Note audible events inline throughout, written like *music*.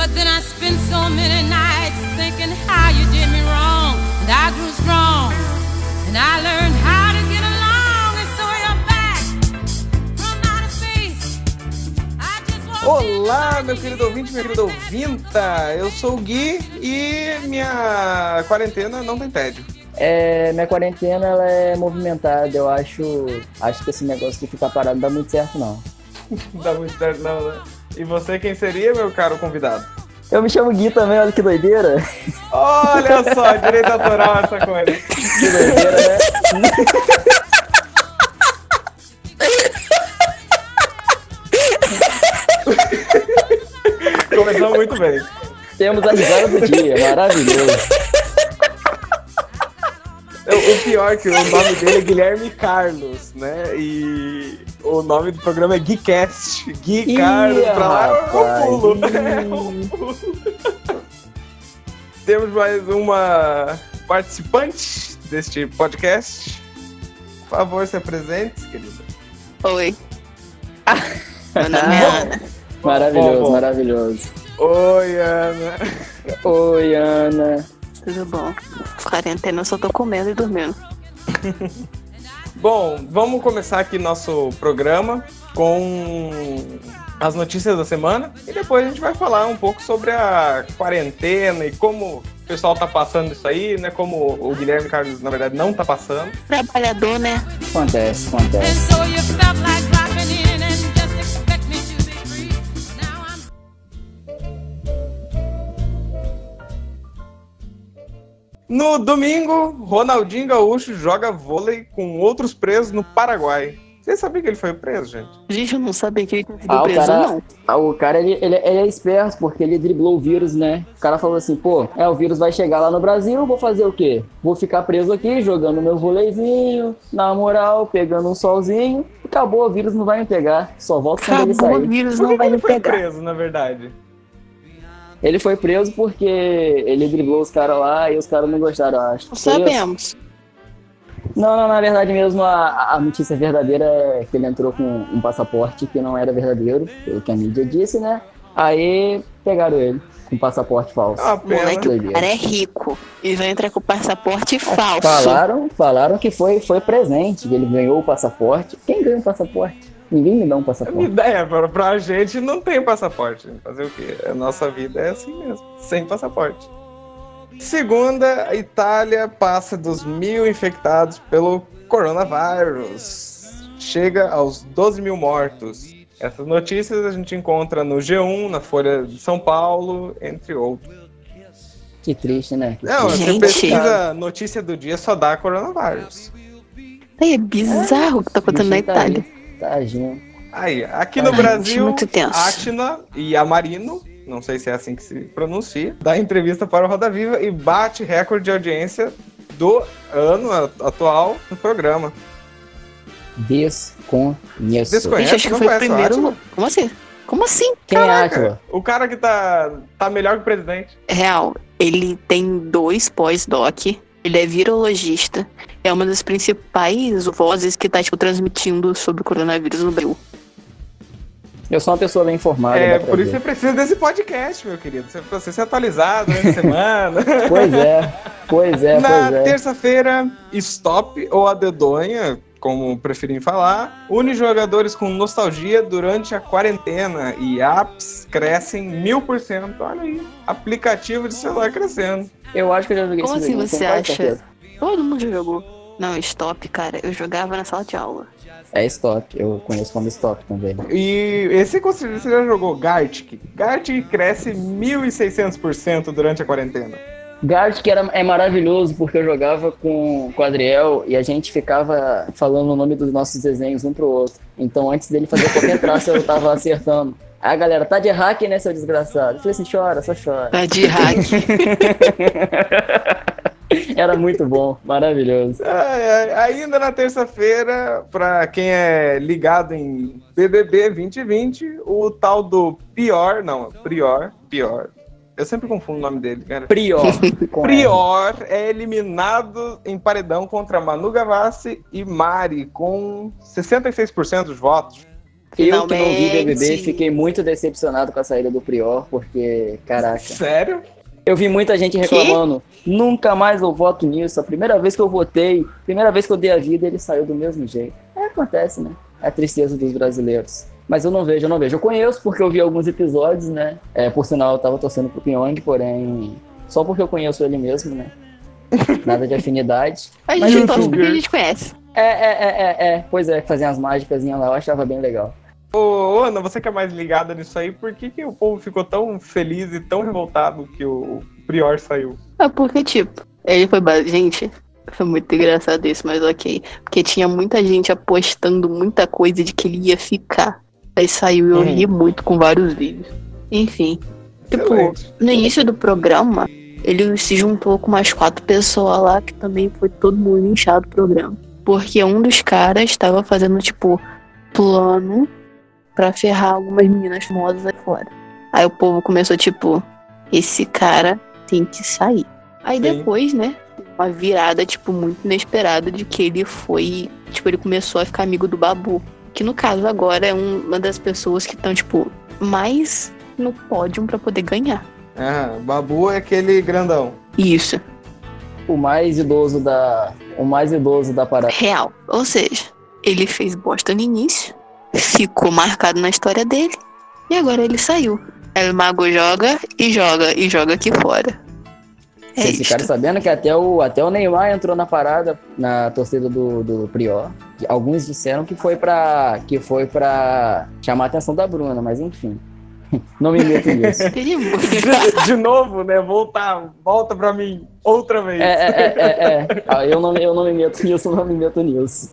But then I spent so many nights thinking how you did me wrong. And I grew strong. And I learned how to get along. And so you're back from outer space. I just in Olá, meu querido ouvinte, minha querida ouvinta. Eu sou o Gui e minha quarentena não tem tédio. É, minha quarentena ela é movimentada, eu acho. Acho que esse negócio de ficar parado não dá muito certo, não. Não *laughs* dá muito certo, não, né? E você, quem seria, meu caro convidado? Eu me chamo Gui também, olha que doideira. Olha *laughs* só, direito autoral essa coisa. Que doideira, né? Começou muito bem. Temos a risada do dia, maravilhoso. O o pior é que o nome dele é Guilherme Carlos, né? E o nome do programa é Guicast. Gui Ih, Carlos, pra lá é rapaz. pulo. É um pulo. Temos mais uma participante deste podcast. Por favor, se apresente, querida. Oi. Meu nome é Ana. Maravilhoso, Bom, bom. maravilhoso. Oi, Ana. Oi, Ana. Tudo bom? Quarentena, eu só tô comendo e dormindo. *laughs* Bom, vamos começar aqui nosso programa com as notícias da semana e depois a gente vai falar um pouco sobre a quarentena e como o pessoal tá passando isso aí, né? Como o Guilherme Carlos, na verdade, não tá passando. Trabalhador, né? Acontece, acontece. No domingo, Ronaldinho Gaúcho joga vôlei com outros presos no Paraguai. Você sabia que ele foi preso, gente? Gente, eu não sabia que ele tinha sido Ah, o preso, cara- não. Ah, O cara, ele, ele, ele é esperto porque ele driblou o vírus, né? O cara falou assim, pô, é, o vírus vai chegar lá no Brasil, vou fazer o quê? Vou ficar preso aqui, jogando meu voleizinho, na moral, pegando um solzinho. Acabou, o vírus não vai me pegar. Só volta quando ele Acabou, o sair. vírus Por não que, que vai ele me foi pegar. preso, na verdade? Ele foi preso porque ele driblou os caras lá e os caras não gostaram, eu acho. Não sabemos. Não, não, na verdade mesmo a, a notícia verdadeira é que ele entrou com um passaporte que não era verdadeiro, pelo que a mídia disse, né? Aí pegaram ele com passaporte falso. Ah. Moleque, o cara é rico. E vai entrar com passaporte falso. Falaram, falaram que foi, foi presente, que ele ganhou o passaporte. Quem ganha o passaporte? Ninguém me dá um A passaporte. ideia, pra, pra gente não tem passaporte. Fazer o quê? A nossa vida é assim mesmo, sem passaporte. Segunda, a Itália passa dos mil infectados pelo coronavírus. Chega aos 12 mil mortos. Essas notícias a gente encontra no G1, na Folha de São Paulo, entre outros. Que triste, né? Não, triste. você Gente. pesquisa notícia do dia, só dá coronavírus. É bizarro o que tá acontecendo na tá Itália. aí, Tadinho. Aí, aqui no Ai, Brasil, muito tenso. Atila e Amarino, não sei se é assim que se pronuncia, dá entrevista para o Roda Viva e bate recorde de audiência do ano atual no programa. Desconheço. Desconheço. Gente, acho que foi o primeiro. Como assim? Como assim? Quem é Caraca, Átila? o cara que tá, tá melhor que o presidente. Real, ele tem dois pós-doc, ele é virologista, é uma das principais vozes que tá, tipo, transmitindo sobre o coronavírus no Brasil. Eu sou uma pessoa bem informada. é, por isso ver. você precisa desse podcast, meu querido. Você precisa ser atualizado durante a semana. *laughs* Pois é, pois é, Na é. terça-feira, Stop ou a Dedonha, como preferem falar, une jogadores com nostalgia durante a quarentena e apps crescem mil por cento. Olha aí, aplicativo de celular crescendo. Eu acho que eu já joguei Como esse assim jogo, você acha? certeza. Todo mundo já jogou. Não, stop, cara. Eu jogava na sala de aula. É stop, eu conheço como stop também. E esse você já jogou Gartic. Gartic cresce 1.600% durante a quarentena. Guard que era, é maravilhoso porque eu jogava com, com o Adriel e a gente ficava falando o nome dos nossos desenhos um pro outro. Então antes dele fazer qualquer *laughs* traço eu tava acertando. Aí a galera, tá de hack, né, seu desgraçado? Eu falei assim, chora, só chora. Tá de hack. *laughs* Era muito bom, maravilhoso. Ai, ai, ainda na terça-feira, pra quem é ligado em BBB 2020, o tal do Pior, não, Prior, Pior. Eu sempre confundo o nome dele, cara. Prior. *laughs* Prior é eliminado em paredão contra Manu Gavassi e Mari, com 66% dos votos. Eu que não vi BBB, Finalmente. fiquei muito decepcionado com a saída do Prior, porque, caraca. Sério? Eu vi muita gente reclamando, nunca mais eu voto nisso. A primeira vez que eu votei, primeira vez que eu dei a vida, ele saiu do mesmo jeito. É, acontece, né? É a tristeza dos brasileiros. Mas eu não vejo, eu não vejo. Eu conheço porque eu vi alguns episódios, né? É, por sinal, eu tava torcendo pro Pyong, porém, só porque eu conheço ele mesmo, né? *laughs* Nada de afinidade. A Mas gente enfim. torce porque a gente conhece. É, é, é, é, é. Pois é, fazer umas mágicas lá, eu achava bem legal. Ô, Ana, você que é mais ligada nisso aí, por que, que o povo ficou tão feliz e tão revoltado que o Prior saiu? É porque, tipo, ele foi. Gente, foi muito engraçado isso, mas ok. Porque tinha muita gente apostando muita coisa de que ele ia ficar. Aí saiu e eu Uhum. ri muito com vários vídeos. Enfim. Tipo, Excelente. no início do programa, ele se juntou com umas quatro pessoas lá que também foi todo mundo inchado o programa. Porque um dos caras estava fazendo, tipo, plano pra ferrar algumas meninas famosas aí fora. Aí o povo começou, tipo, esse cara tem que sair. Aí Sim. depois, né, uma virada, tipo, muito inesperada de que ele foi. Tipo, ele começou a ficar amigo do Babu. Que no caso agora é um- uma das pessoas que estão, tipo, mais no pódio pra poder ganhar. Ah, Babu é aquele grandão. Isso, O mais idoso da. O mais idoso da parada. real. Ou seja, ele fez bosta no início, ficou marcado na história dele, e agora ele saiu. El Mago joga e joga e joga aqui fora. É Vocês ficaram sabendo que até o, até o Neymar entrou na parada, na torcida do, do Prior. Alguns disseram que foi pra. que foi pra chamar a atenção da Bruna, mas enfim. *laughs* Não me meto nisso. *laughs* De, de novo, né? Voltar, volta pra mim outra vez. É, é, é, é, é. Ah, eu, não, eu não me meto nisso, não me meto nisso.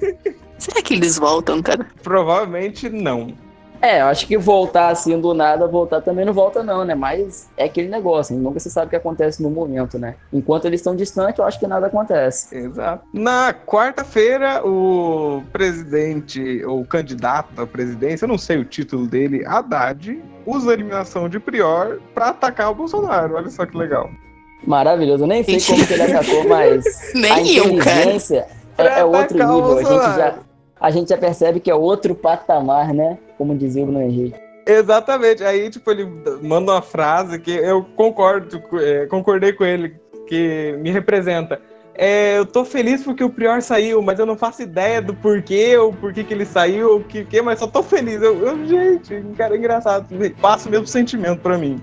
*laughs* Será que eles voltam, cara? Provavelmente não. É, eu acho que voltar assim do nada, voltar também não volta, não, né? Mas é aquele negócio, nunca se sabe o que acontece no momento, né? Enquanto eles estão distantes, eu acho que nada acontece. Exato. Na quarta-feira, o presidente, ou candidato à presidência, eu não sei o título dele, Haddad, usa a eliminação de Prior pra atacar o Bolsonaro. Olha só que legal. Maravilhoso. Eu nem sei como que ele atacou, mas *laughs* Nem a eu, cara. inteligência é, é outro nível. A gente, já, a gente já percebe que é outro patamar, né? Como dizia o Bruno Henrique. Exatamente. Aí, tipo, ele manda uma frase que eu concordo, é, concordei com ele, que me representa. É, eu tô feliz porque o Prior saiu, mas eu não faço ideia do porquê, ou por que que ele saiu, o que, que, mas só tô feliz. Eu, eu, gente, cara, é engraçado. Passa o mesmo sentimento pra mim.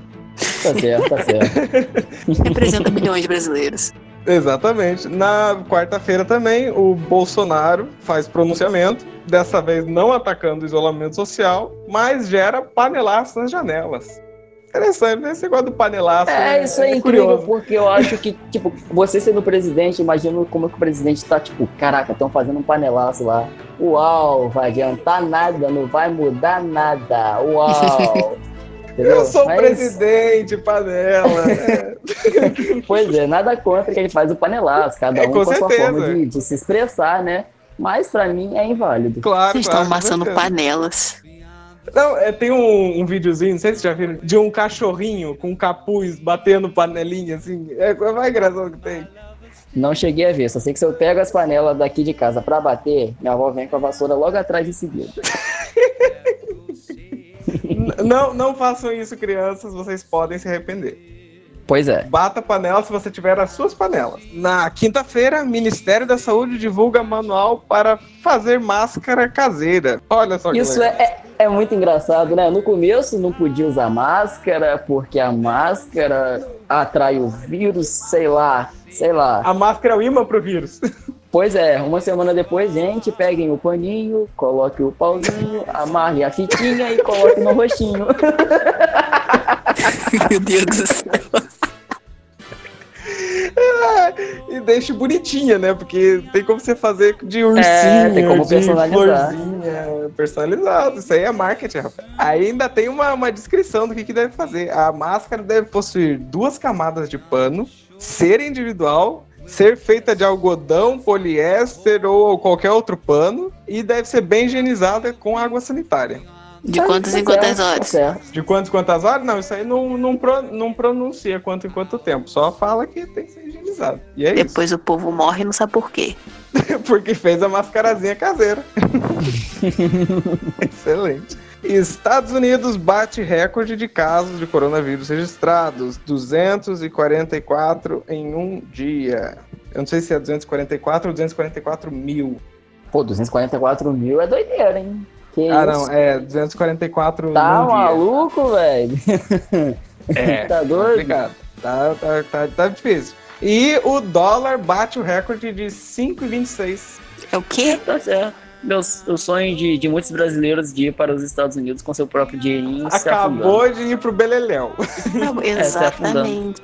Tá certo, tá certo. *laughs* *laughs* Representa milhões de brasileiros. Exatamente. Na quarta-feira também, o Bolsonaro faz pronunciamento, dessa vez não atacando o isolamento social, mas gera panelaço nas janelas. Interessante, né? Esse negócio do panelaço. É, isso é, incrível, curioso. porque eu acho que, *laughs* tipo, você sendo presidente, imagina como é que o presidente tá, tipo, caraca, estão fazendo um panelaço lá. Uau, vai adiantar nada, não vai mudar nada. Uau. *laughs* Entendeu? Eu sou Mas- presidente, panela. né? *laughs* Pois é, nada contra que ele faz o panelaço, cada É, um com com, a sua forma de, de se expressar, né? Mas pra mim é inválido. claro, Vocês claro, estão amassando panelas. Não, é, tem um, um videozinho, não sei se vocês já viram, de um cachorrinho com um capuz batendo panelinha, assim. É é mais engraçado que tem. Não cheguei a ver, só sei que se eu pego as panelas daqui de casa pra bater, minha avó vem com a vassoura logo atrás em seguida. *laughs* Não, não façam isso, crianças, vocês podem se arrepender. Pois é. Bata a panela se você tiver as suas panelas. Na quinta-feira, Ministério da Saúde divulga manual para fazer máscara caseira. Olha só que Isso legal. é, é, é muito engraçado, né? No começo não podia usar máscara, porque a máscara atrai o vírus, sei lá, sei lá. A máscara é o imã pro vírus. *laughs* Pois é, uma semana depois, gente, peguem o paninho, coloque o pauzinho, amarre a fitinha e coloque no rostinho. *laughs* Meu Deus do céu. *laughs* e deixe bonitinha, né? Porque tem como você fazer de ursinho, É, tem como de personalizar. florzinha, personalizado. Isso aí é marketing, rapaz. Aí ainda tem uma, uma descrição do que, que deve fazer. A máscara deve possuir duas camadas de pano, ser individual, ser feita de algodão, poliéster ou qualquer outro pano e deve ser bem higienizada com água sanitária. De Tá- quantas tá em quantas certo, tá horas? certo. De quantas quantas horas? Não, isso aí não, não, pro- não pronuncia quanto em quanto tempo. Só fala que tem que ser higienizado. E é isso. Depois o povo morre e não sabe por quê. *laughs* Porque fez a mascarazinha caseira. *laughs* Excelente. Estados Unidos bate recorde de casos de coronavírus registrados, 244 em um dia. Eu não sei se é 244 ou 244 mil. Pô, 244 mil é doideira, hein? Que Ah, isso? não, é 244 Tá maluco, velho? *laughs* É, Tá doido? complicado. Tá, tá, tá, tá difícil. E o dólar bate o recorde de 5,26. É o quê? Tá certo. Meu, o sonho de, de muitos brasileiros de ir para os Estados Unidos com seu próprio dinheirinho. Acabou de ir pro Beleléu. Não, *laughs* exatamente.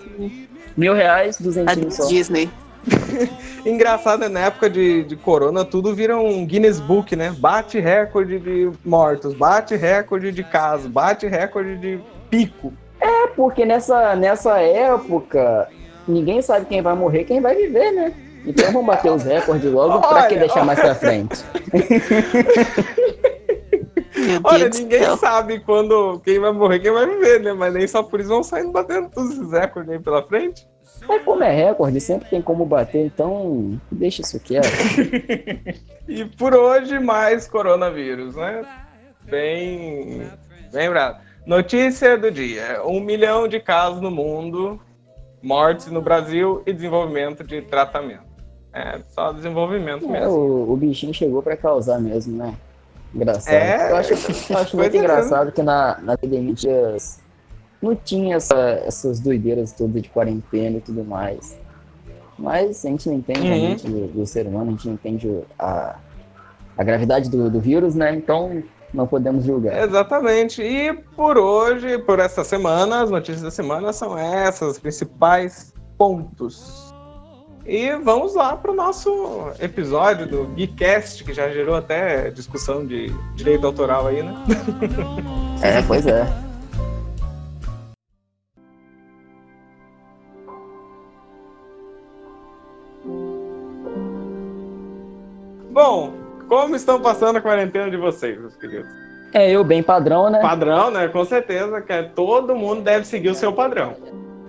Mil reais, A duzentinhos só. Disney. *laughs* Engraçado, é na época de, de corona, tudo vira um Guinness Book, né? Bate recorde de mortos, bate recorde de casos, bate recorde de pico. É porque nessa, nessa época, ninguém sabe quem vai morrer quem vai viver, né? Então vamos bater os recordes logo, pra que Olha, deixar mais pra frente? Olha, ninguém céu. sabe quando quem vai morrer, quem vai viver, né? Mas nem só por isso vão saindo batendo todos esses recordes aí pela frente. Mas como é recorde, sempre tem como bater, então deixa isso quieto. *laughs* E por hoje, mais coronavírus, né? Bem. Bem bravo. Notícia do dia: um milhão de casos no mundo, mortes no Brasil e desenvolvimento de tratamento. É, só desenvolvimento É, mesmo. o, o bichinho chegou pra causar mesmo, né? Engraçado. É, eu acho, eu acho muito é. engraçado que na, na epidemia não tinha essa- essas doideiras todas de quarentena e tudo mais. Mas a gente não entende Uhum. a mente do, do ser humano, a gente não entende a, a gravidade do, do vírus, né? Então não podemos julgar. Exatamente. E por hoje, por essa semana, as notícias da semana são essas, os principais pontos. E vamos lá para o nosso episódio do Geekcast, que já gerou até discussão de direito autoral aí, né? É, pois é. Bom, como estão passando a quarentena de vocês, meus queridos? É eu bem padrão, né? Padrão, né? Com certeza que é- todo mundo deve seguir o seu padrão.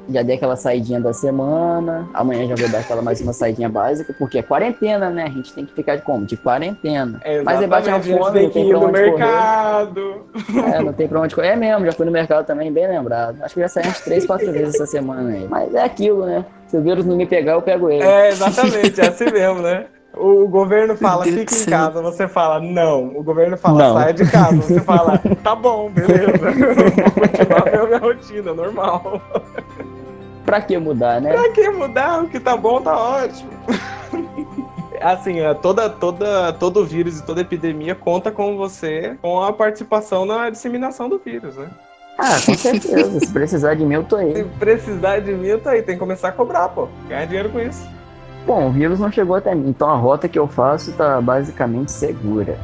Já dei aquela saidinha da semana. Amanhã já vou dar aquela mais uma saidinha básica, porque é quarentena, né? A gente tem que ficar de como? De quarentena. Mas aí bate uma Exatamente, a gente fome, tem não que tem ir pra no onde correr. mercado. É, não tem pra onde correr. É mesmo, já fui no mercado também, bem lembrado. Acho que já saí uns três, quatro vezes essa semana aí. Mas é aquilo, né? Se o vírus não me pegar, eu pego ele. É, exatamente, é assim mesmo, né? O, o governo fala, fica em céu. casa, você fala, não. O governo fala, Não. saia de casa, você *laughs* fala, tá bom, beleza. *laughs* Vou continuar a minha rotina, normal. Pra que mudar, né? Pra que mudar? O que tá bom, tá ótimo. *laughs* Assim, é, toda, toda, todo vírus e toda epidemia conta com você, com a participação na disseminação do vírus, né? Ah, com certeza. Se precisar de mim, eu tô Se aí. precisar de mim, tá aí, tem que começar a cobrar, pô. Ganhar dinheiro com isso. Bom, o vírus não chegou até mim, então a rota que eu faço tá basicamente segura.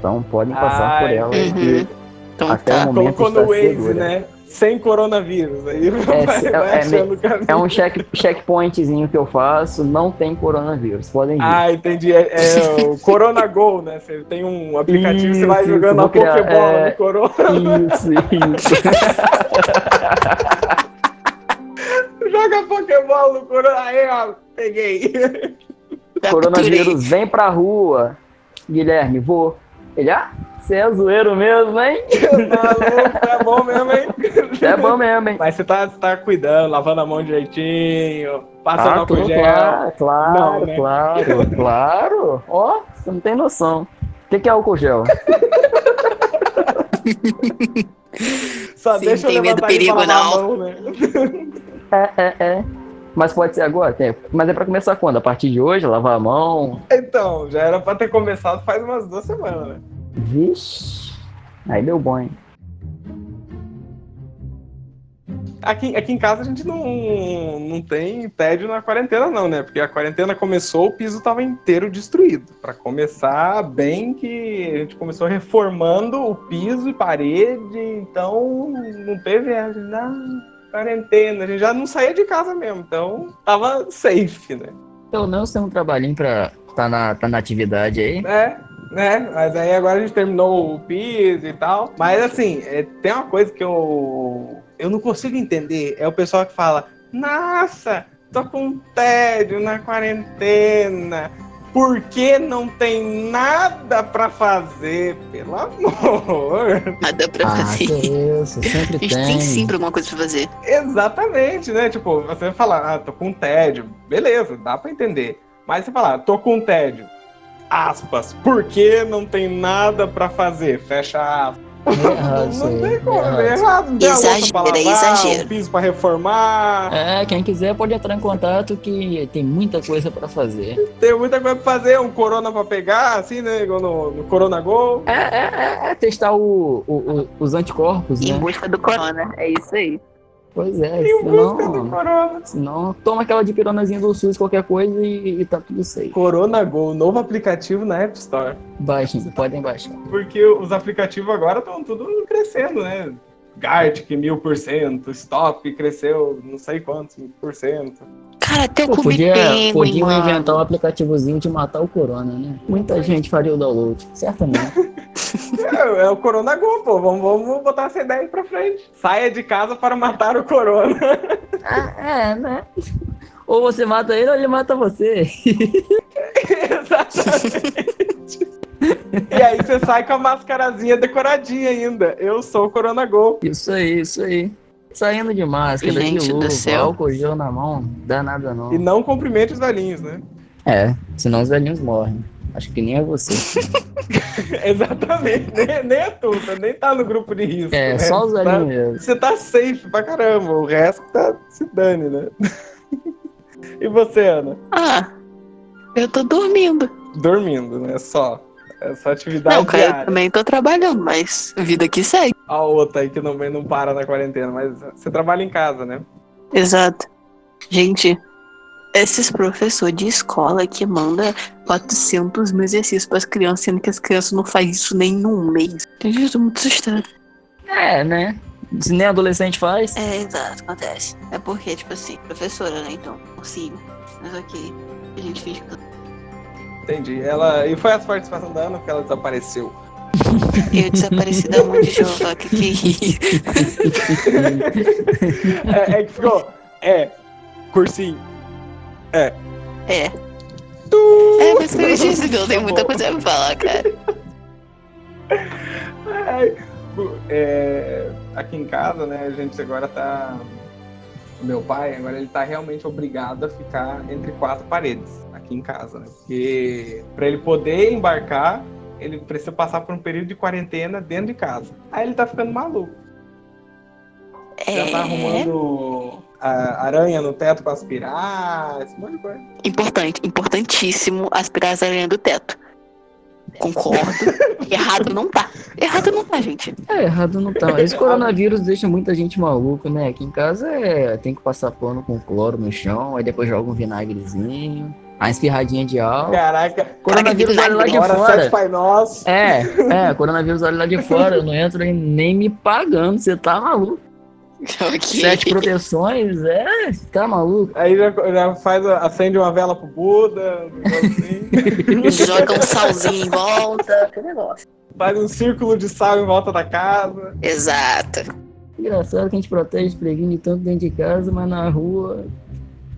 Então podem passar por Ai, ela. Uhum. que Então Até tá. o momento Colocou no está Waze, segura. né? Sem coronavírus. Aí vai, é- vai é achando o caminho. É um check, checkpointzinho que eu faço, não tem coronavírus. Podem ir. Ah, entendi. É, é o *laughs* Corona Go, né? Você tem um aplicativo, você vai Isso, jogando vou a criar, Pokébola é. no Corona. Isso, isso. *laughs* Joga a Pokébola no Corona. Aí, ó, peguei. *laughs* Coronavírus, vem pra rua. Guilherme, vou. Ele, ah, você é zoeiro mesmo, hein? *laughs* Maluco, é bom mesmo, hein? Você é bom mesmo, hein? Mas você tá, tá cuidando, lavando a mão direitinho, passando Ah, álcool gel. claro, claro, Não, né? claro, *laughs* claro. Ó, você não tem noção. O que, que é álcool gel? Só Sim, deixa eu tem medo do e perigo, não. mão, né? É, é, é. Mas pode ser agora? Tem. Mas é pra começar quando? A partir de hoje? Lavar a mão? Então, já era pra ter começado faz umas duas semanas, né? Vixe. Aí deu bom, hein? Aqui, aqui em casa a gente não, não tem tédio na quarentena, não, né? Porque a quarentena começou, o piso tava inteiro destruído. Pra começar bem que a gente começou reformando o piso e parede, então não teve ah, quarentena, a gente já não saía de casa mesmo, então tava safe, né? Pelo menos tem um trabalhinho pra tá na, tá na atividade aí. É, né? Mas aí agora a gente terminou o piso e tal. Mas assim, é, tem uma coisa que eu, eu não consigo entender. É o pessoal que fala, nossa, tô com tédio na quarentena. Porque não tem nada pra fazer, pelo amor. Nada pra Ah, fazer. que isso, sempre *laughs* A gente tem. tem sempre alguma coisa pra fazer. Exatamente, né? Tipo, você vai falar, ah, tô com tédio. Beleza, dá pra entender. Mas você falar, tô com tédio. Aspas, porque não tem nada pra fazer? Fecha aspas. É errado não aí, tem é como, é errado. Não tem a louça pra Exagera, lavar, exagera. um piso pra reformar. É, quem quiser pode entrar em contato que tem muita coisa pra fazer. Tem muita coisa pra fazer, um corona pra pegar, assim, né? Igual no, no Corona Go. É, é, é, é testar o, o- o- os anticorpos, Em né? busca do corona. É isso aí. Pois é, do corona. senão toma aquela de pironazinha do SUS, qualquer coisa e, e tá tudo safe. Corona Go, novo aplicativo na App Store. Baixem, podem baixar. Porque os aplicativos agora estão tudo crescendo, né? Gartic, mil por cento, Stop cresceu não sei quantos por cento. Cara, até o Pô, podia, Penguin, podiam mano. inventar um aplicativozinho de matar o corona, né? Muita gente faria o download, certamente. *laughs* É, é o Corona Go, pô. Vamos, vamos botar essa ideia aí pra frente. Saia de casa para matar o corona. *laughs* ah, é, né? Ou você mata ele ou ele mata você. *laughs* Exatamente. e aí você sai com a mascarazinha decoradinha ainda. Eu sou o Corona Go. Isso aí, isso aí. Saindo de máscara, Gente de do luva, céu. álcool gel na mão, dá nada não. E não cumprimente os velhinhos, né? É, senão os velhinhos morrem. Acho que nem é você. *laughs* Exatamente. Nem, nem é tu, tá? nem tá no grupo de risco. É, né? só os Tá- velhinhos mesmo. Você tá safe pra caramba, o resto tá se dane, né? *laughs* e você, Ana? Ah, eu tô dormindo. Dormindo, né? Só. É só atividade Não, cara, eu também tô trabalhando, mas a vida que segue. A outra aí que não, não para na quarentena, mas você trabalha em casa, né? Exato. Gente, esses professores de escola que manda 400 mil exercícios pras crianças, sendo que as crianças não fazem isso nem num mês. Gente, eu tô muito assustada. É, né? Se nem adolescente faz. É, exato, acontece. É porque, tipo assim, professora, né? Então, consigo. Mas ok, a gente fica. Entendi. Ela... E foi a participação da Ana porque ela desapareceu. Eu desapareci da mão de Jeová, que que é *laughs* é, é que ficou. É. Cursinho. É. Tu... É, mas que eu tenho Tá muita coisa pra falar, cara. Ai, é, aqui em casa, né, a gente agora tá. O meu pai, agora ele tá realmente obrigado a ficar entre quatro paredes aqui em casa, né? Porque para ele poder embarcar, ele precisa passar por um período de quarentena dentro de casa. Aí ele tá ficando maluco. Já tá É arrumando a aranha no teto pra aspirar, esse monte de coisa. importante, importantíssimo aspirar as aranhas do teto. Concordo. *laughs* Errado não tá. Errado não tá, gente. É, errado não tá. Esse coronavírus deixa muita gente maluca, né? Aqui em casa é, tem que passar pano com cloro no chão, aí depois joga um vinagrezinho, a espirradinha de álcool. Caraca, Coronavírus olha lá de fora. Pai Nosso. É, é, *laughs* coronavírus olha lá de fora, eu não entro nem me pagando, você tá maluco. Ok. Sete proteções, é, tá maluco. Aí já, já faz, acende uma vela pro Buda, um negócio assim. *laughs* Joga um salzinho em volta. Que negócio. faz um círculo de sal em volta da casa. Exato. Engraçado que a gente protege preguinho tanto dentro de casa, mas na rua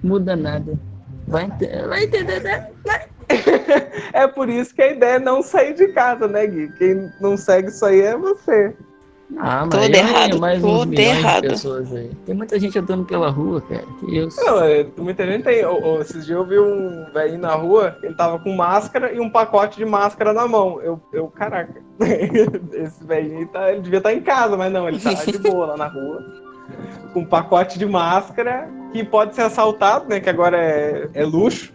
muda nada. Vai, vai entender, né? *laughs* É por isso que a ideia é não sair de casa, né, Gui? Quem não segue isso aí é você. Ah, mas Todo eu errado, mais uns todo milhões errado. de pessoas aí. Tem muita gente andando pela rua, cara. Que isso. Não, é, muita gente tem. Ô, esses dias eu vi um velhinho na rua, ele tava com máscara e um pacote de máscara na mão. Eu, eu caraca, *laughs* esse velhinho tá, ele devia estar em casa, mas não, ele tá de boa lá na rua. *laughs* Com um pacote de máscara que pode ser assaltado, né? Que agora é, é luxo.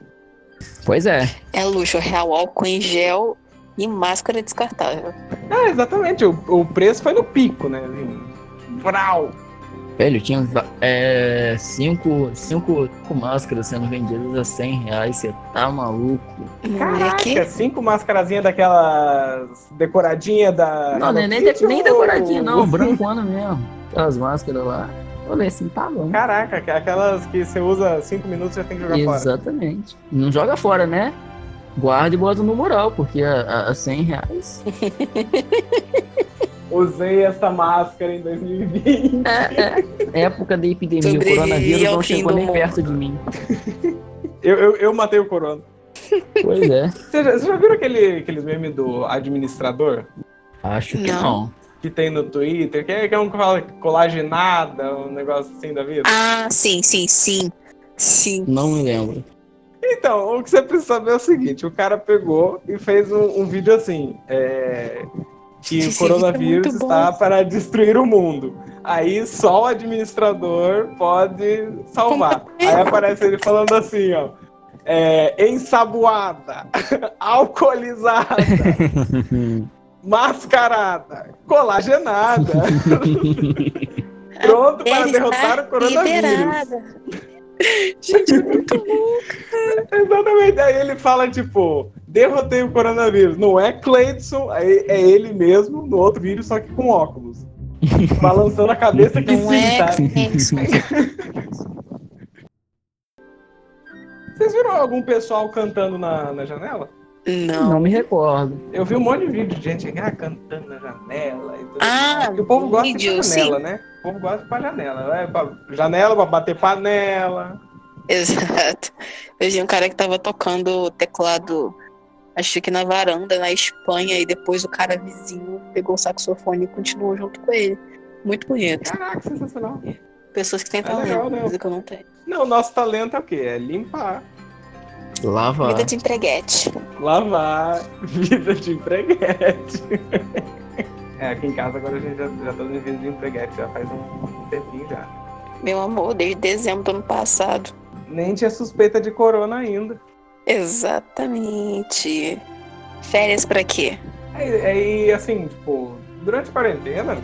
Pois é. É luxo, real, álcool em gel e máscara descartável. É, exatamente. O, o preço foi no pico, né? Assim, Vrau. Velho, tinha é, cinco, cinco, cinco máscaras sendo vendidas a 100 reais. Você tá maluco? Caraca, cinco mascarazinhas daquelas decoradinhas da. Não, nem, nem, de- nem decoradinha, não. Brancona mesmo. Aquelas máscaras lá. Falei assim, tá bom. Caraca, aquelas que você usa cinco minutos já tem que jogar fora. Exatamente. Não joga fora, né? Guarda e bota no mural, porque a, a, a 100 reais. *laughs* Usei essa máscara em 2020. É, é. Época da epidemia, o Sobrevivi coronavírus não chegou nem perto de mim. Eu, eu, eu matei o corona. Pois é. Você já, você já viram aquele, aqueles memes do administrador? Acho que Não. não. Que tem no Twitter, que é, que é um que fala colagenada, um negócio assim da vida. Ah, sim, sim, sim. Sim. Não me lembro. Então, o que você precisa saber é o seguinte: o cara pegou e fez um, um vídeo assim. é, que o Esse é coronavírus bom. está para destruir o mundo. Aí só o administrador pode salvar. Aí aparece ele falando assim, ó. É, ensaboada, *laughs* alcoolizada, *laughs* mascarada, colagenada. *laughs* Pronto para Ela derrotar o coronavírus. liberada. Gente, é muito bom. Exatamente. Aí ele fala, tipo, derrotei o coronavírus. Não é Cleidson, é, é ele mesmo, no outro vídeo, só que com óculos. *laughs* Balançando a cabeça que Não sim, é tá? Vocês viram algum pessoal cantando na, na janela? Não. Não me recordo. Eu vi um monte de vídeo de gente ah, cantando na janela e tudo Ah. Porque o povo gosta de vídeo, pra janela, né? O povo gosta pra janela. É pra janela pra bater panela. Exato. Eu vi um cara que tava tocando teclado, acho que na varanda, na Espanha, e depois o cara vizinho pegou o saxofone e continuou junto com ele. Muito bonito. Caraca, sensacional. Pessoas que têm É talento, legal, né? que eu não tenho. Não, nosso talento é o quê? É limpar, Lava. Vida de empreguete. lavar, vida de empreguete. É, aqui em casa agora a gente já, já tá no vida de empreguete, já faz um tempinho já. Meu amor, desde dezembro do ano passado. Nem tinha suspeita de corona ainda. Exatamente. Férias pra quê? Aí, aí, assim, tipo, durante a quarentena,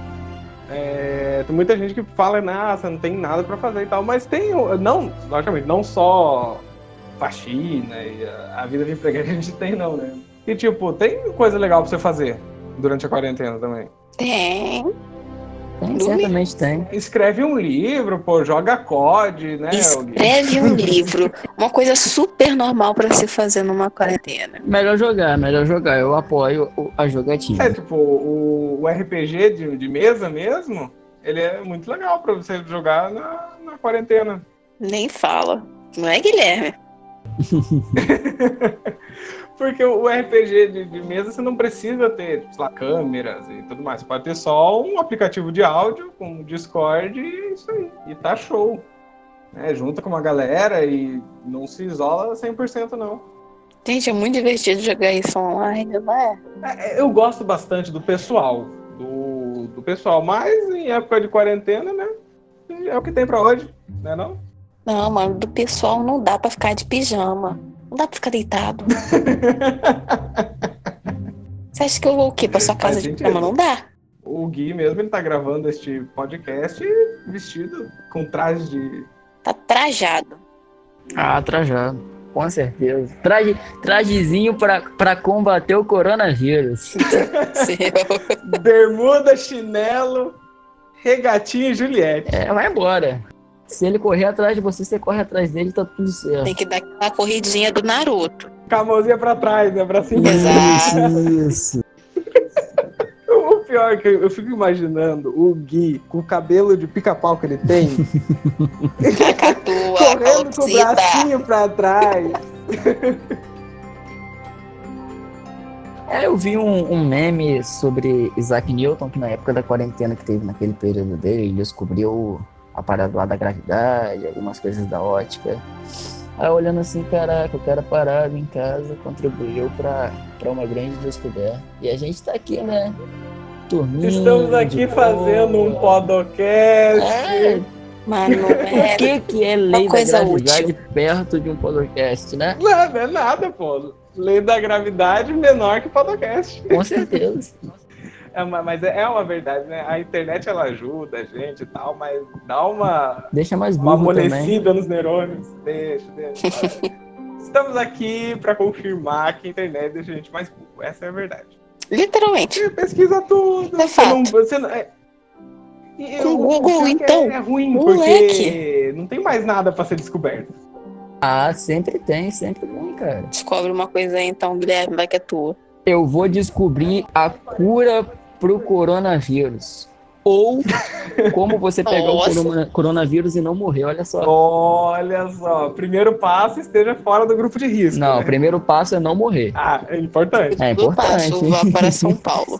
é, tem muita gente que fala, nossa, não tem nada pra fazer e tal, mas tem, não, logicamente, não só faxina e a, a vida de empregado a gente tem, não, né? E, tipo, tem coisa legal pra você fazer durante a quarentena também. Tem. Tem, certamente tem. Escreve um livro, pô, joga COD, né? Escreve um livro. Uma coisa super normal pra se fazer numa quarentena. Melhor jogar, melhor jogar. Eu apoio a jogatina. É, tipo, o, o RPG de, de mesa mesmo, ele é muito legal pra você jogar na, na quarentena. Nem fala. Não é, Guilherme? *laughs* Porque o RPG de, de mesa você não precisa ter, sei lá, câmeras e tudo mais. Você pode ter só um aplicativo de áudio com Discord e é isso aí. E tá show. É, junta com uma galera e não se isola 100% não. Gente, é muito divertido jogar isso online, não é? É, eu gosto bastante do pessoal. Do, do pessoal, mas em época de quarentena, né? É o que tem pra hoje, né não? Não, mano, do pessoal não dá pra ficar de pijama. Não dá pra ficar deitado. *laughs* Você acha que eu vou o quê? Pra sua casa de pijama? Não dá. O Gui mesmo, ele tá gravando este podcast vestido com traje de Tá trajado. Ah, trajado. Com certeza. Traje, trajezinho pra, pra combater o coronavírus. Seu. *laughs* bermuda, chinelo, regatinha e Juliette. É, vai embora. Se ele correr atrás de você, você corre atrás dele, tá tudo certo. Tem que dar aquela corridinha do Naruto. Com a mãozinha pra trás, né? Pra cima. Exato. Isso. *laughs* O pior é que eu fico imaginando o Gui com o cabelo de pica-pau que ele tem, Cacatua, correndo com o bracinho pra trás. É, eu vi um, um meme sobre Isaac Newton, que na época da quarentena que teve naquele período dele, ele descobriu a parada lá da gravidade, algumas coisas da ótica. Aí olhando assim, caraca, o cara parado em casa contribuiu pra, pra uma grande descoberta. E a gente tá aqui, né? Dormindo. Estamos aqui fazendo um podcast. É, Mano, *laughs* é. que que é lei da coisa gravidade perto de um podcast, né? Não, não é nada, pô. Lei da gravidade menor que podcast. Com certeza. *laughs* É uma- mas é é uma verdade, né? A internet ela ajuda a gente e tal, mas dá uma, Deixa mais uma burro também. amolecida nos neurônios. Deixa, deixa. *laughs* Estamos aqui para confirmar que a internet deixa a gente mais burro. Essa é a verdade. Literalmente. Você pesquisa tudo. É você não, fato. você não, é... E Com o- Google, que então, É, é ruim, moleque. porque não tem mais nada para ser descoberto. Ah, sempre tem, sempre tem, cara. Descobre uma coisa aí, então, Guilherme, vai que é tua. Eu vou descobrir a cura pro coronavírus. Ou como você pegou o corona- coronavírus e não morreu, olha só. Olha só, primeiro passo, esteja fora do grupo de risco. Não, né? o primeiro passo é não morrer. Ah, é importante. É Do passo, importante. *laughs* *laughs* vá para São Paulo.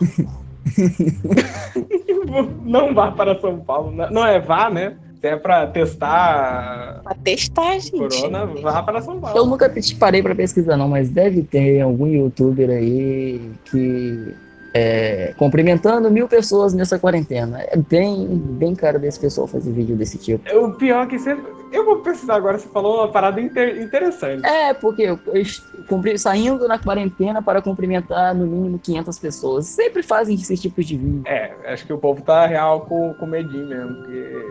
Não vá para São Paulo. Não- é vá, né? Se é pra testar Pra testar, gente. corona, vá para São Paulo. Eu nunca parei pra pesquisar, não, mas deve ter algum youtuber aí que. É, cumprimentando mil pessoas nessa quarentena. É bem, bem caro desse pessoal fazer vídeo desse tipo. O pior é que você. Eu vou precisar agora, você falou uma parada inter- interessante. É, porque eu, cumpri, saindo na quarentena para cumprimentar no mínimo 500 pessoas. Sempre fazem esses tipos de vídeo. É, acho que o povo tá real com, com medinho mesmo, porque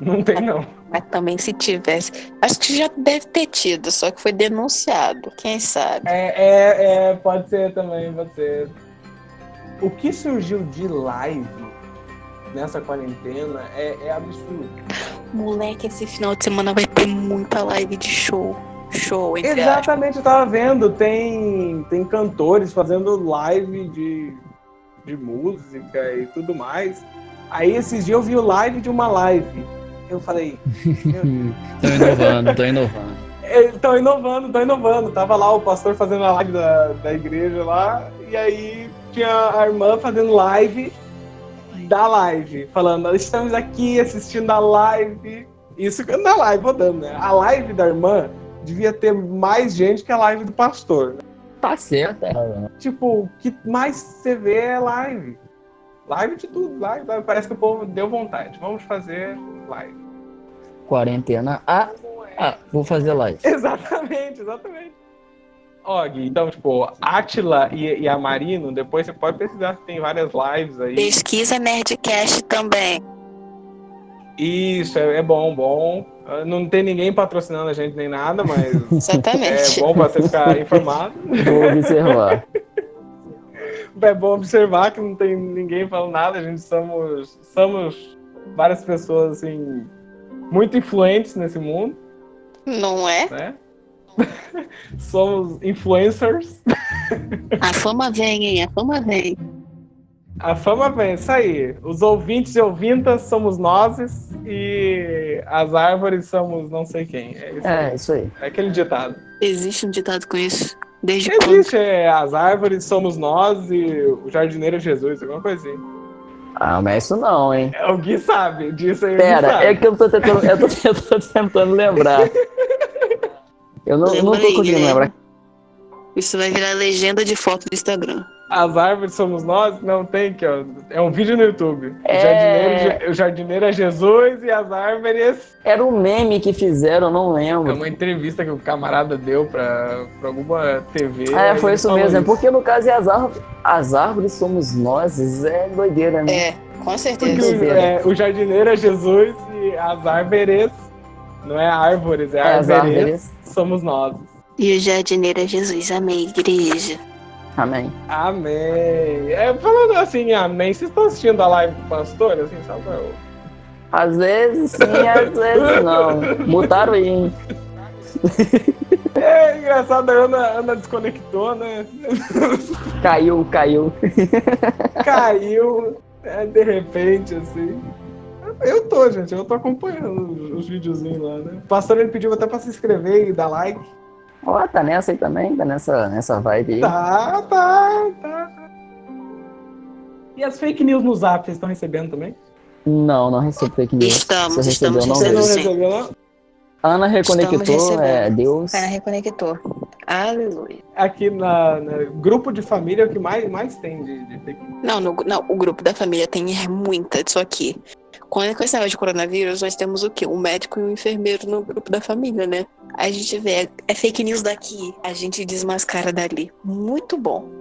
não tem não. Mas também se tivesse. Acho que já deve ter tido, só que foi denunciado. Quem sabe? É, é, é, pode ser também, pode ser. O que surgiu de live nessa quarentena é, é absurdo. Moleque, esse final de semana vai ter muita live de show. Show. Exatamente, eu tava vendo, tem, tem cantores fazendo live de, de música e tudo mais. Aí esses dias eu vi o live de uma live. Eu falei, *laughs* Tô inovando, tô inovando. *laughs* Estão inovando, estão inovando. Tava lá o pastor fazendo a live da, da igreja lá, e aí tinha a irmã fazendo live da live, falando, estamos aqui assistindo a live. Isso na live rodando, né? A live da irmã devia ter mais gente que a live do pastor. Tá certo, é. Tipo, o que mais você vê é live. Live de tudo, live, live. Parece que o povo deu vontade. Vamos fazer live. Quarentena. Ah, ah, vou fazer live. *laughs* Exatamente, exatamente. Ó, Gui, então, tipo, Atila e, e a Marino, depois você pode pesquisar, tem várias lives aí. Pesquisa Nerdcast também. Isso, é, é bom, bom. Ah, Não tem ninguém patrocinando a gente nem nada, mas *laughs* é Exatamente. bom pra você ficar *laughs* informado. Vou observar. *laughs* É bom observar que não tem ninguém falando nada, a gente somos, somos várias pessoas, assim, muito influentes nesse mundo, Não é? né? Somos influencers. A fama vem, hein? A fama vem. A fama vem, isso aí. Os ouvintes e ouvintas somos nós e as árvores somos não sei quem. É, isso aí. É, isso aí. é aquele ditado. Existe um ditado com isso? Desde quando? Existe, é, as árvores somos nós e o jardineiro é Jesus, alguma coisa assim. Ah, mas isso não, hein? É, O Gui sabe, disso aí Pera, sabe. é que eu tô tentando, eu tô, *laughs* eu tô tentando lembrar. Eu não, não tô aí, conseguindo lembrar. Isso vai virar legenda de foto do Instagram. As árvores somos nós? Não tem que, ó. É um vídeo no YouTube. O, É. jardineiro, o jardineiro é Jesus e as árvores. Era um meme que fizeram, eu não É lembro. uma entrevista que o camarada deu pra, pra alguma TV. É, aí foi isso mesmo. É porque no caso é as árvores, as árvores somos nós, é doideira, né? É, com Porque certeza. o, doideira. é, o jardineiro é Jesus e as árvores, não é árvores, é, É, as árvores, árvores. somos nós. E o jardineiro é Jesus, amém, igreja. Amém. Amém. É, falando assim, amém, vocês estão assistindo a live do pastor? Assim, só pra eu... Às vezes sim, às *laughs* vezes não. Mutaram aí, hein? *laughs* É engraçado, a Ana, Ana desconectou, né? Caiu, caiu. Caiu, é, de repente, assim. Eu tô, gente, eu tô acompanhando os, os videozinhos lá, né? O pastor ele pediu até pra se inscrever e dar like. Ó, tá nessa aí também, tá nessa, nessa vibe aí. Tá, tá, tá. E as fake news no zap, vocês estão recebendo também? Não, não recebo fake news. Estamos, Você recebeu, estamos Vocês não receberam, não? Ana Estamos reconectou, recebendo. é Deus. Ana reconectou. Aleluia. Aqui na, na- grupo de família é o que mais, mais tem de, de fake news. Não, no- não, o grupo da família tem muita disso aqui. Com esse negócio de coronavírus, nós temos o quê? Um médico e um enfermeiro no grupo da família, né? A gente vê, é fake news daqui, a gente desmascara dali. Muito bom,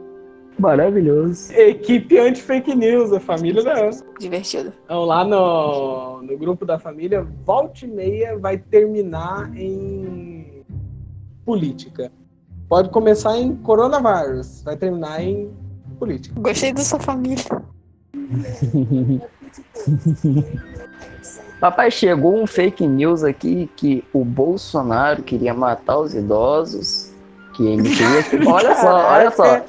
Maravilhoso. Equipe anti-fake news, a família da Ana. divertido. Então, lá no, no grupo da família, volta e meia vai terminar em política. Pode começar em coronavírus, vai terminar em política. Gostei da sua família. *laughs* *laughs* Papai, chegou um fake news aqui que o Bolsonaro queria matar os idosos, que MT. *laughs* Olha só, olha só.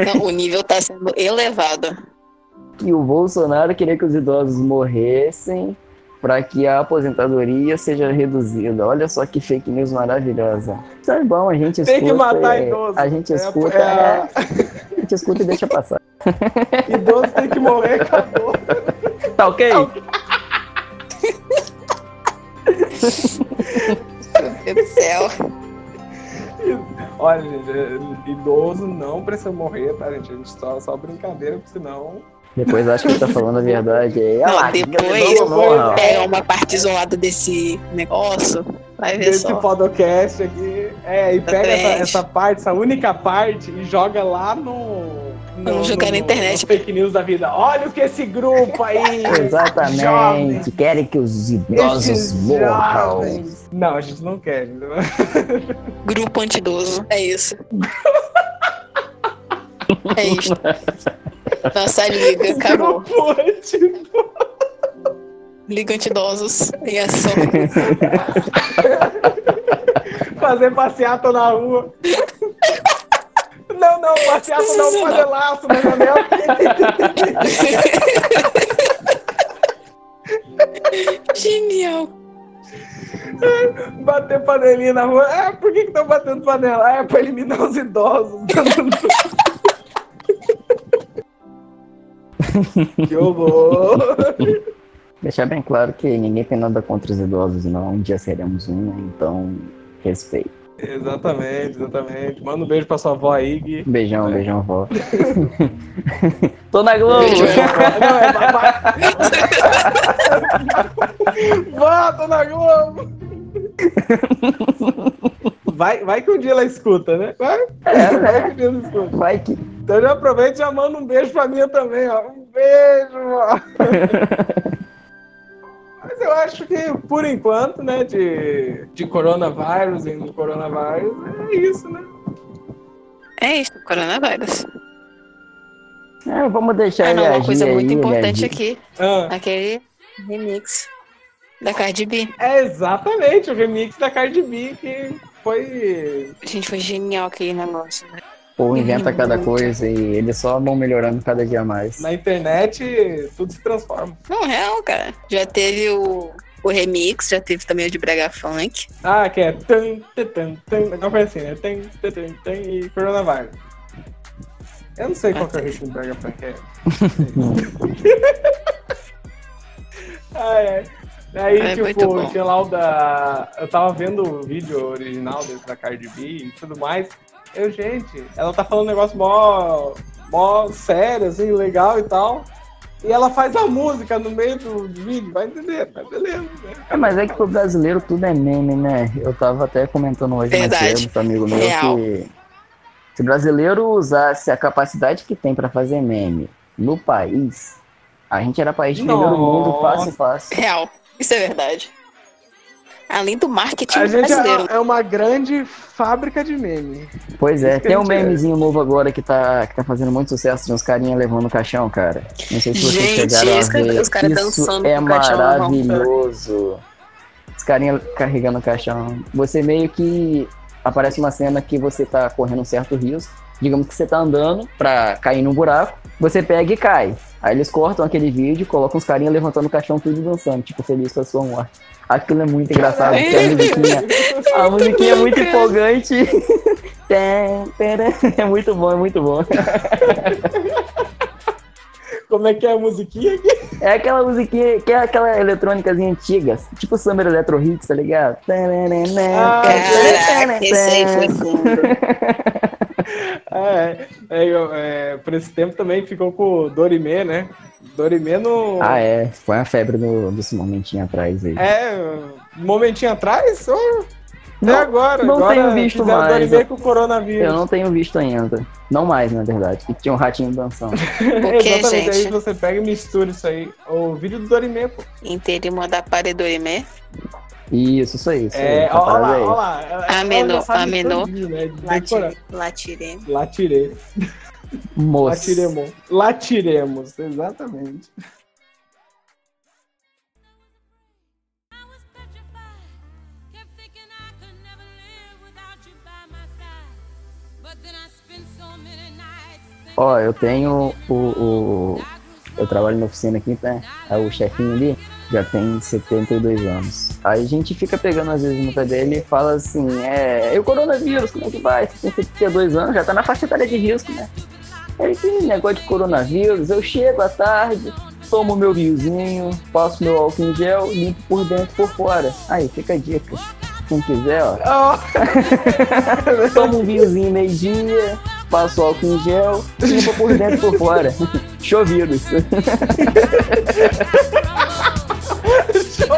*laughs* Não, o nível tá sendo elevado. que o Bolsonaro queria que os idosos morressem para que a aposentadoria seja reduzida. Olha só que fake news maravilhosa. Isso é bom, a gente escuta. Tem que matar idoso. A gente É- escuta, é é, a- gente escuta e deixa passar. *laughs* Idoso tem que morrer, acabou. Tá *laughs* ok? Meu Deus do céu. Olha, gente, idoso não precisa morrer, tá, gente? A gente só, só brincadeira, porque senão. Depois acha que tá falando a verdade. aí. Lá, depois pega uma parte isolada desse negócio, vai ver Desse só. podcast aqui. É, e pega essa, essa parte, essa única parte, e joga lá no. no Vamos jogar na internet. no fake news da vida. Olha o que esse grupo aí. *laughs* Exatamente. jovem, Querem que os idosos esses morram. jovens. Não, a gente não quer. *laughs* Grupo antidoso. É isso. É isso. *laughs* Nossa liga, acabou. Liga antidosos em ação. Fazer passeata na rua. Não, não, passeata não, fazer laço na janela. Genial. Bater panelinha na rua. É, por que estão batendo panela? É, pra eliminar os idosos. *laughs* que horror. Deixar bem claro que ninguém tem nada contra os idosos, não. Um dia seremos um, né? então respeito. Exatamente, exatamente. Manda um beijo pra sua avó aí, Gui. Beijão, beijão, vó. *laughs* Tô na Globo! *laughs* Não, é vai. Vó, tô na Globo. Vai, vai que um dia ela escuta, né? Vai, É, vai né? que um dia ela escuta. Vai que. Então já aproveita e já manda um beijo pra mim também, ó. Um beijo, ó. *laughs* Mas eu acho que, por enquanto, né, de, de coronavírus e no coronavírus, é isso, né? É isso, coronavírus. É, vamos deixar Ah, ele não, uma coisa aí, muito ele importante aqui. Ah, Aquele remix da Cardi B. é exatamente o remix da Cardi B que foi. Gente, foi genial aquele negócio, né? Ou inventa cada coisa e eles só vão melhorando cada dia mais. Na internet, tudo se transforma. Não, real, cara. Já teve o, o remix, já teve também o de Brega Funk. Ah, que é. Tan, tan, tan, tan, não foi assim, né? Tan, tan, tan, tan, e coronavírus. Eu não sei qual que é o ritmo do Brega Funk. É. *laughs* Ai, ai. Aí, É tipo, tinha lá o da. Eu tava vendo o vídeo original desse da Cardi B e tudo mais. Eu, gente, ela tá falando um negócio mó, mó sério, assim, legal e tal. E ela faz a música no meio do vídeo, vai entender, tá beleza, né? É, mas é que pro brasileiro tudo é meme, né? Eu tava até comentando hoje mais Verdade. cedo com um amigo meu Real. que se o brasileiro usasse a capacidade que tem pra fazer meme no país, a gente era país de primeiro mundo fácil, fácil. Real. Isso é verdade. Além do marketing A gente brasileiro. é, é uma grande fábrica de meme. Pois é, *laughs* tem um gente é. memezinho novo agora que tá, que tá fazendo muito sucesso de uns carinha levando o caixão, cara. Não sei se vocês Gente, chegaram a ver. os caras Isso dançando é maravilhoso. Os carinha carregando o caixão. Você meio que aparece uma cena que você tá correndo um certo risco. Digamos que você tá andando pra cair num buraco, você pega e cai. Aí eles cortam aquele vídeo, colocam os carinhas levantando o caixão tudo e dançando, tipo, feliz com a sua morte. Aquilo é muito engraçado, porque a musiquinha, *laughs* a musiquinha é muito empolgante. *laughs* É muito bom, é muito bom. Como é que é a musiquinha aqui? É aquela musiquinha, que é aquela eletrônicazinha antiga, tipo Summer Electro Hits, tá ligado? Ah, Caraca, esse aí foi fundo. *laughs* É, é, eu- é, por esse tempo também ficou com o Dorime, né? Dorime no. Ah, é. Foi uma febre no, desse momentinho atrás aí. É, momentinho atrás? Ou... Não, Até agora. não agora tenho visto mais. Dorime com o coronavírus. Eu não tenho visto ainda. Não mais, na verdade. Que tinha um ratinho dançando. *laughs* O que, Exatamente, aí gente? você pega e mistura isso aí. O vídeo do Dorime, pô. Interimo da Paredorime. Isso, isso aí. Isso aí. É, ó, ó parada lá, aí. ó lá. Ela- ela Amenô, já Moço. Latiremos. Latiremos, exatamente. Ó, oh, eu tenho o, o, Eu trabalho na oficina aqui, né? É o chefinho ali já tem 72 anos. Aí a gente fica pegando às vezes no pé dele e fala assim: é. E o coronavírus, como é que vai? Você tem 72 anos, já tá na faixa etária de risco, né? Aí que negócio de coronavírus, eu chego à tarde, tomo meu riozinho, passo meu álcool em gel, limpo por dentro e por fora. Aí, fica a dica. Quem quiser, ó, Oh, *laughs* toma um vinhozinho meio-dia, passa o álcool em gel, limpa por dentro e por fora. *laughs* *laughs* Show vírus. Show.